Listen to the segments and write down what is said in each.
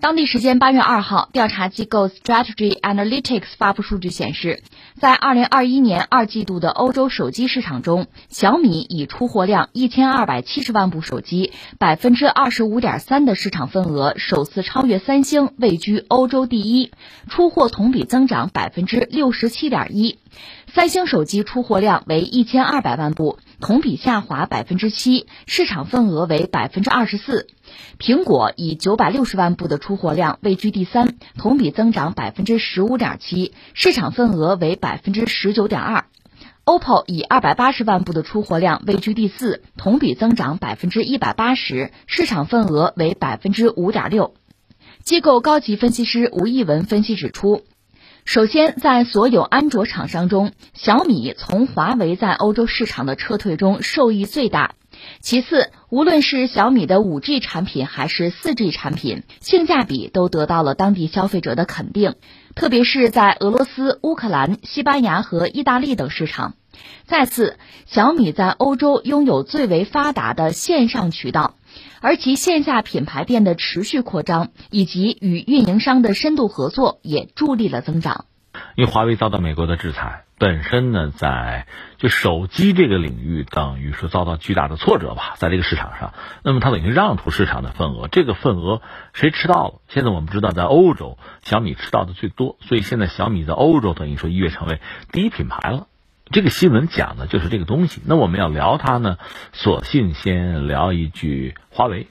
当地时间八月二号，调查机构 Strategy Analytics 发布数据显示，在二零二一年二季度的欧洲手机市场中，小米以出货量一千二百七十万部手机，百分之二十五点三的市场份额，首次超越三星，位居欧洲第一，出货同比增长百分之六十七点一。三星手机出货量为一千二百万部，同比下滑百分之七，市场份额为百分之二十四。苹果以九百六十万部的出货量位居第三，同比增长百分之十五点七，市场份额为百分之十九点二。OPPO 以二百八十万部的出货量位居第四，同比增长百分之一百八十，市场份额为百分之五点六。机构高级分析师吴一文分析指出，首先，在所有安卓厂商中，小米从华为在欧洲市场的撤退中受益最大。其次，无论是小米的 5G 产品还是 4G 产品，性价比都得到了当地消费者的肯定，特别是在俄罗斯、乌克兰、西班牙和意大利等市场。再次，小米在欧洲拥有最为发达的线上渠道，而其线下品牌店的持续扩张以及与运营商的深度合作也助力了增长。因为华为遭到美国的制裁，本身呢，在就手机这个领域，等于是遭到巨大的挫折吧，在这个市场上，那么它等于让出市场的份额，这个份额谁吃到了？现在我们知道，在欧洲，小米吃到的最多，所以现在小米在欧洲等于说一跃成为第一品牌了。这个新闻讲的就是这个东西。那我们要聊它呢，索性先聊一句华为。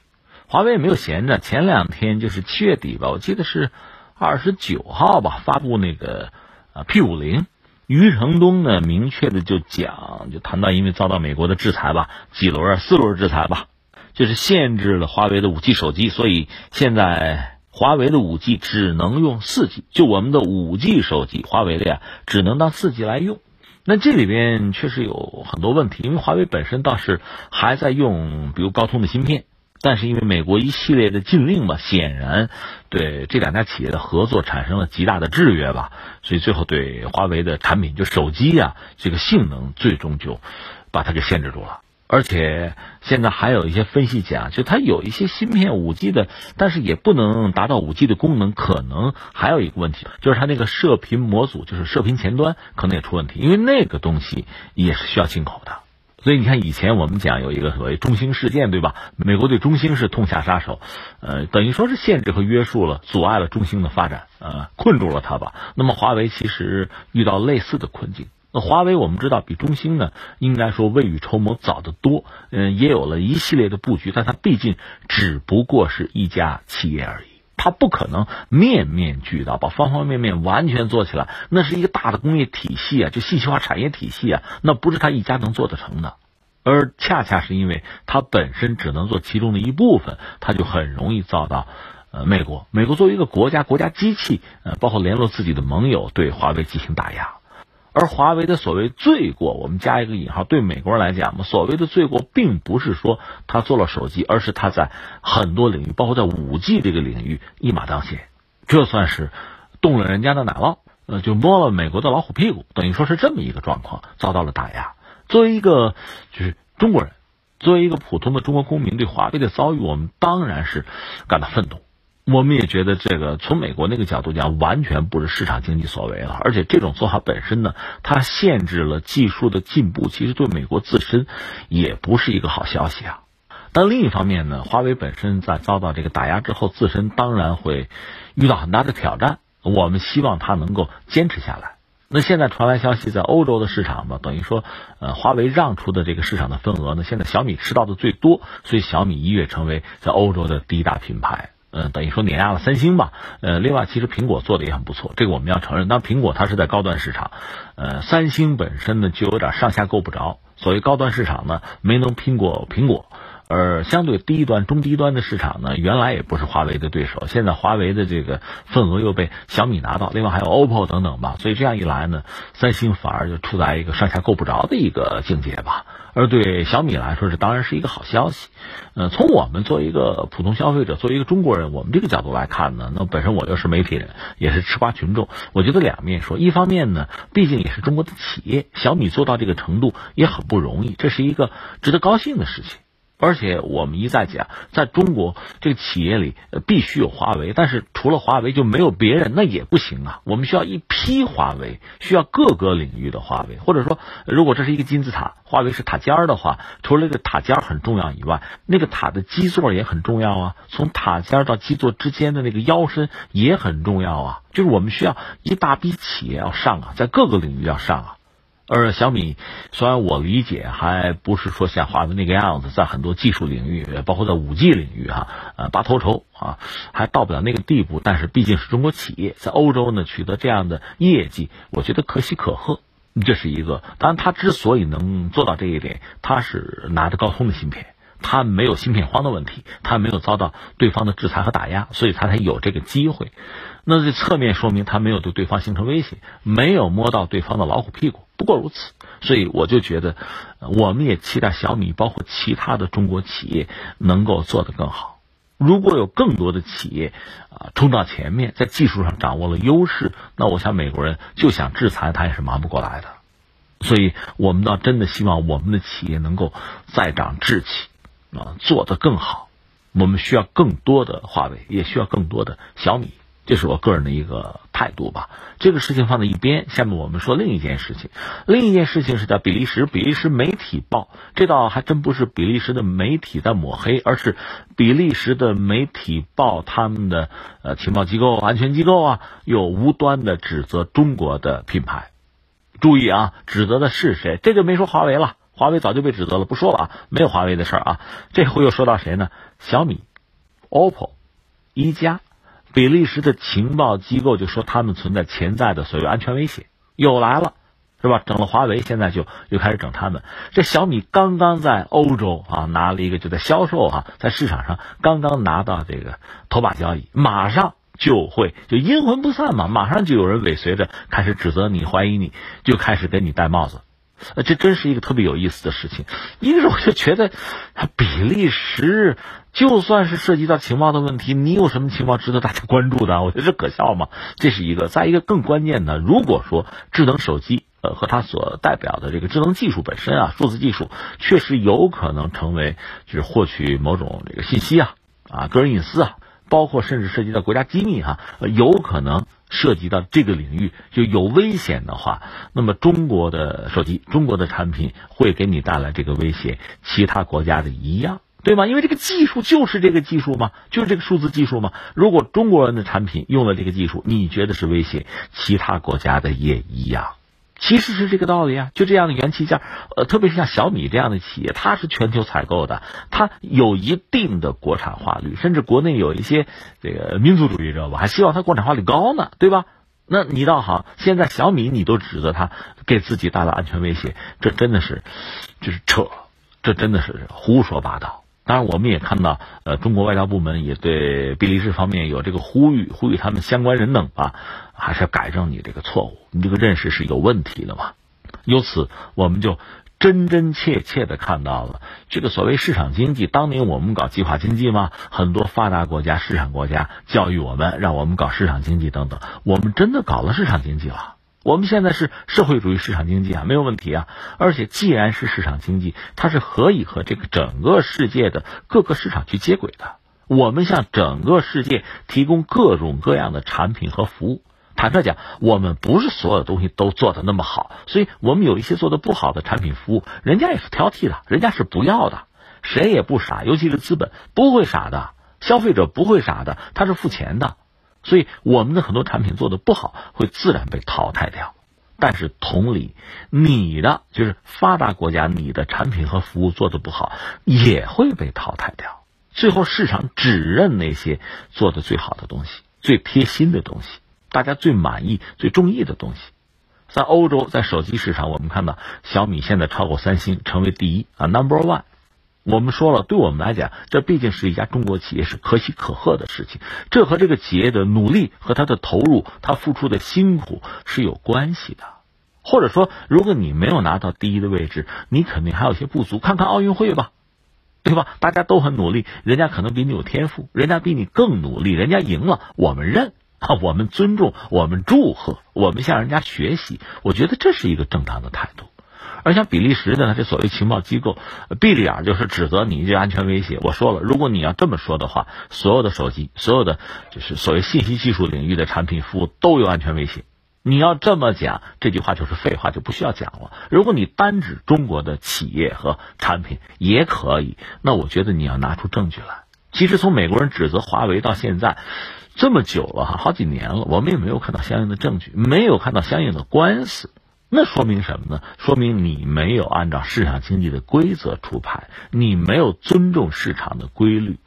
华为也没有闲着，前两天就是七月底吧，我记得是。二十九号吧，发布那个啊 P 五零，余承东呢明确的就讲，就谈到因为遭到美国的制裁吧，几轮啊四轮制裁吧，就是限制了华为的五 G 手机，所以现在华为的五 G 只能用四 G，就我们的五 G 手机，华为的呀只能当四 G 来用。那这里边确实有很多问题，因为华为本身倒是还在用，比如高通的芯片。但是因为美国一系列的禁令嘛，显然对这两家企业的合作产生了极大的制约吧，所以最后对华为的产品，就手机呀，这个性能最终就把它给限制住了。而且现在还有一些分析讲，就它有一些芯片五 G 的，但是也不能达到五 G 的功能，可能还有一个问题，就是它那个射频模组，就是射频前端可能也出问题，因为那个东西也是需要进口的。所以你看，以前我们讲有一个所谓中兴事件，对吧？美国对中兴是痛下杀手，呃，等于说是限制和约束了，阻碍了中兴的发展，呃，困住了它吧。那么华为其实遇到类似的困境。那华为我们知道比中兴呢，应该说未雨绸缪早得多，嗯，也有了一系列的布局，但它毕竟只不过是一家企业而已。它不可能面面俱到，把方方面面完全做起来，那是一个大的工业体系啊，就信息化产业体系啊，那不是他一家能做得成的。而恰恰是因为它本身只能做其中的一部分，它就很容易遭到呃美国。美国作为一个国家国家机器，呃，包括联络自己的盟友，对华为进行打压。而华为的所谓罪过，我们加一个引号，对美国人来讲嘛，所谓的罪过，并不是说他做了手机，而是他在很多领域，包括在五 G 这个领域一马当先，这算是动了人家的奶酪，呃，就摸了美国的老虎屁股，等于说是这么一个状况，遭到了打压。作为一个就是中国人，作为一个普通的中国公民，对华为的遭遇，我们当然是感到愤怒。我们也觉得这个从美国那个角度讲，完全不是市场经济所为了。而且这种做法本身呢，它限制了技术的进步，其实对美国自身也不是一个好消息啊。但另一方面呢，华为本身在遭到这个打压之后，自身当然会遇到很大的挑战。我们希望它能够坚持下来。那现在传来消息，在欧洲的市场吧，等于说，呃，华为让出的这个市场的份额呢，现在小米吃到的最多，所以小米一跃成为在欧洲的第一大品牌。嗯，等于说碾压了三星吧。呃，另外，其实苹果做的也很不错，这个我们要承认。但苹果它是在高端市场，呃，三星本身呢就有点上下够不着。所谓高端市场呢，没能拼过苹果。而相对低端、中低端的市场呢，原来也不是华为的对手。现在华为的这个份额又被小米拿到，另外还有 OPPO 等等吧。所以这样一来呢，三星反而就处在一个上下够不着的一个境界吧。而对小米来说，这当然是一个好消息。呃，从我们作为一个普通消费者，作为一个中国人，我们这个角度来看呢，那本身我又是媒体人，也是吃瓜群众。我觉得两面说，一方面呢，毕竟也是中国的企业，小米做到这个程度也很不容易，这是一个值得高兴的事情。而且我们一再讲，在中国这个企业里，必须有华为，但是除了华为就没有别人，那也不行啊。我们需要一批华为，需要各个领域的华为，或者说，如果这是一个金字塔，华为是塔尖儿的话，除了这个塔尖很重要以外，那个塔的基座也很重要啊。从塔尖到基座之间的那个腰身也很重要啊。就是我们需要一大批企业要上啊，在各个领域要上啊。而小米，虽然我理解还不是说像华为那个样子，在很多技术领域，包括在五 G 领域哈，呃，拔头筹啊，还到不了那个地步。但是毕竟是中国企业，在欧洲呢取得这样的业绩，我觉得可喜可贺。这是一个。当然，他之所以能做到这一点，他是拿着高通的芯片，他没有芯片荒的问题，他没有遭到对方的制裁和打压，所以他才有这个机会。那这侧面说明他没有对对方形成威胁，没有摸到对方的老虎屁股。不过如此，所以我就觉得，我们也期待小米，包括其他的中国企业能够做得更好。如果有更多的企业啊冲到前面，在技术上掌握了优势，那我想美国人就想制裁他也是忙不过来的。所以，我们倒真的希望我们的企业能够再长志气，啊，做得更好。我们需要更多的华为，也需要更多的小米。这是我个人的一个态度吧。这个事情放在一边，下面我们说另一件事情。另一件事情是在比利时，比利时媒体报，这倒还真不是比利时的媒体在抹黑，而是比利时的媒体报他们的呃情报机构、安全机构啊，又无端的指责中国的品牌。注意啊，指责的是谁？这就没说华为了，华为早就被指责了，不说了啊，没有华为的事儿啊。这回又说到谁呢？小米、OPPO、一加。比利时的情报机构就说他们存在潜在的所谓安全威胁，又来了，是吧？整了华为，现在就又开始整他们。这小米刚刚在欧洲啊拿了一个，就在销售啊，在市场上刚刚拿到这个头把交椅，马上就会就阴魂不散嘛，马上就有人尾随着开始指责你、怀疑你，就开始给你戴帽子。呃，这真是一个特别有意思的事情。一个是我就觉得，比利时就算是涉及到情报的问题，你有什么情报值得大家关注的？我觉得这可笑吗？这是一个。再一个更关键的，如果说智能手机，呃，和它所代表的这个智能技术本身啊，数字技术确实有可能成为就是获取某种这个信息啊，啊，个人隐私啊。包括甚至涉及到国家机密哈，有可能涉及到这个领域就有危险的话，那么中国的手机、中国的产品会给你带来这个威胁，其他国家的一样，对吗？因为这个技术就是这个技术嘛，就是这个数字技术嘛。如果中国人的产品用了这个技术，你觉得是威胁，其他国家的也一样。其实是这个道理啊，就这样的元器件，呃，特别是像小米这样的企业，它是全球采购的，它有一定的国产化率，甚至国内有一些这个民族主义者，我还希望它国产化率高呢，对吧？那你倒好，现在小米你都指责它给自己带来安全威胁，这真的是就是扯，这真的是胡说八道。当然，我们也看到，呃，中国外交部门也对比利时方面有这个呼吁，呼吁他们相关人等吧，还是要改正你这个错误，你这个认识是有问题的嘛。由此，我们就真真切切的看到了这个所谓市场经济。当年我们搞计划经济嘛，很多发达国家、市场国家教育我们，让我们搞市场经济等等，我们真的搞了市场经济了。我们现在是社会主义市场经济啊，没有问题啊。而且既然是市场经济，它是可以和这个整个世界的各个市场去接轨的。我们向整个世界提供各种各样的产品和服务。坦率讲，我们不是所有东西都做的那么好，所以我们有一些做的不好的产品服务，人家也是挑剔的，人家是不要的。谁也不傻，尤其是资本不会傻的，消费者不会傻的，他是付钱的。所以我们的很多产品做的不好，会自然被淘汰掉。但是同理，你的就是发达国家，你的产品和服务做的不好，也会被淘汰掉。最后市场只认那些做的最好的东西、最贴心的东西、大家最满意、最中意的东西。在欧洲，在手机市场，我们看到小米现在超过三星，成为第一啊，Number One。我们说了，对我们来讲，这毕竟是一家中国企业，是可喜可贺的事情。这和这个企业的努力和他的投入，他付出的辛苦是有关系的。或者说，如果你没有拿到第一的位置，你肯定还有些不足。看看奥运会吧，对吧？大家都很努力，人家可能比你有天赋，人家比你更努力，人家赢了，我们认啊，我们尊重，我们祝贺，我们向人家学习。我觉得这是一个正当的态度。而像比利时的呢，这所谓情报机构，闭着眼就是指责你这安全威胁。我说了，如果你要这么说的话，所有的手机，所有的就是所谓信息技术领域的产品服务都有安全威胁。你要这么讲，这句话就是废话，就不需要讲了。如果你单指中国的企业和产品也可以，那我觉得你要拿出证据来。其实从美国人指责华为到现在这么久了哈，好几年了，我们也没有看到相应的证据，没有看到相应的官司。那说明什么呢？说明你没有按照市场经济的规则出牌，你没有尊重市场的规律，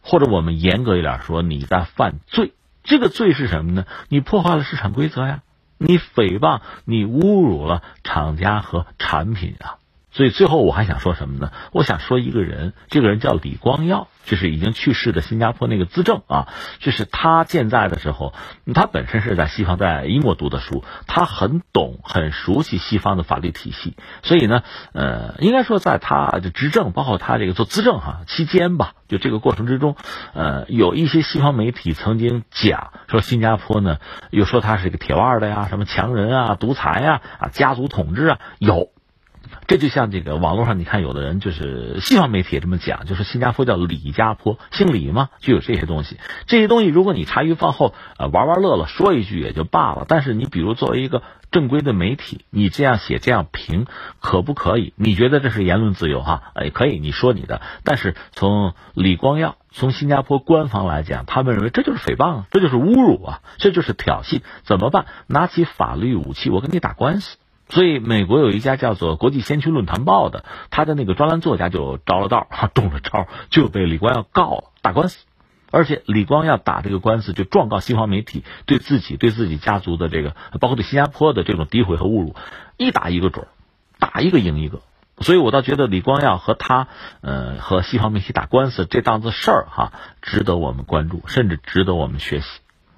或者我们严格一点说，你在犯罪。这个罪是什么呢？你破坏了市场规则呀，你诽谤，你侮辱了厂家和产品啊。所以最后我还想说什么呢？我想说一个人，这个人叫李光耀，就是已经去世的新加坡那个资政啊。就是他健在的时候，他本身是在西方，在英国读的书，他很懂、很熟悉西方的法律体系。所以呢，呃，应该说在他的执政，包括他这个做资政哈期间吧，就这个过程之中，呃，有一些西方媒体曾经讲说新加坡呢，又说他是一个铁腕的呀，什么强人啊、独裁呀、啊家族统治啊，有。这就像这个网络上，你看有的人就是西方媒体也这么讲，就是新加坡叫李家坡，姓李吗？就有这些东西。这些东西，如果你茶余饭后呃玩玩乐乐说一句也就罢了，但是你比如作为一个正规的媒体，你这样写这样评，可不可以？你觉得这是言论自由哈？哎，可以，你说你的。但是从李光耀，从新加坡官方来讲，他们认为这就是诽谤，这就是侮辱啊，这就是挑衅。怎么办？拿起法律武器，我跟你打官司。所以，美国有一家叫做《国际先驱论坛报》的，他的那个专栏作家就着了道哈，中了招，就被李光耀告了，打官司。而且，李光耀打这个官司，就状告西方媒体对自己、对自己家族的这个，包括对新加坡的这种诋毁和侮辱，一打一个准儿，打一个赢一个。所以我倒觉得李光耀和他，呃，和西方媒体打官司这档子事儿哈，值得我们关注，甚至值得我们学习。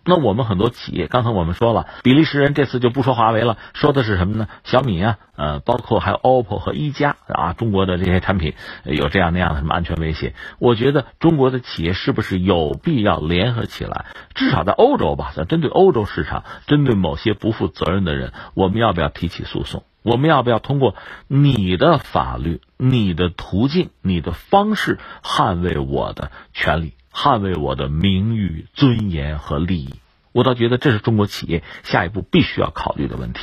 那我们很多企业，刚才我们说了，比利时人这次就不说华为了，说的是什么呢？小米啊，呃，包括还有 OPPO 和一加啊，中国的这些产品有这样那样的什么安全威胁？我觉得中国的企业是不是有必要联合起来？至少在欧洲吧，咱针对欧洲市场，针对某些不负责任的人，我们要不要提起诉讼？我们要不要通过你的法律、你的途径、你的方式捍卫我的权利？捍卫我的名誉、尊严和利益，我倒觉得这是中国企业下一步必须要考虑的问题。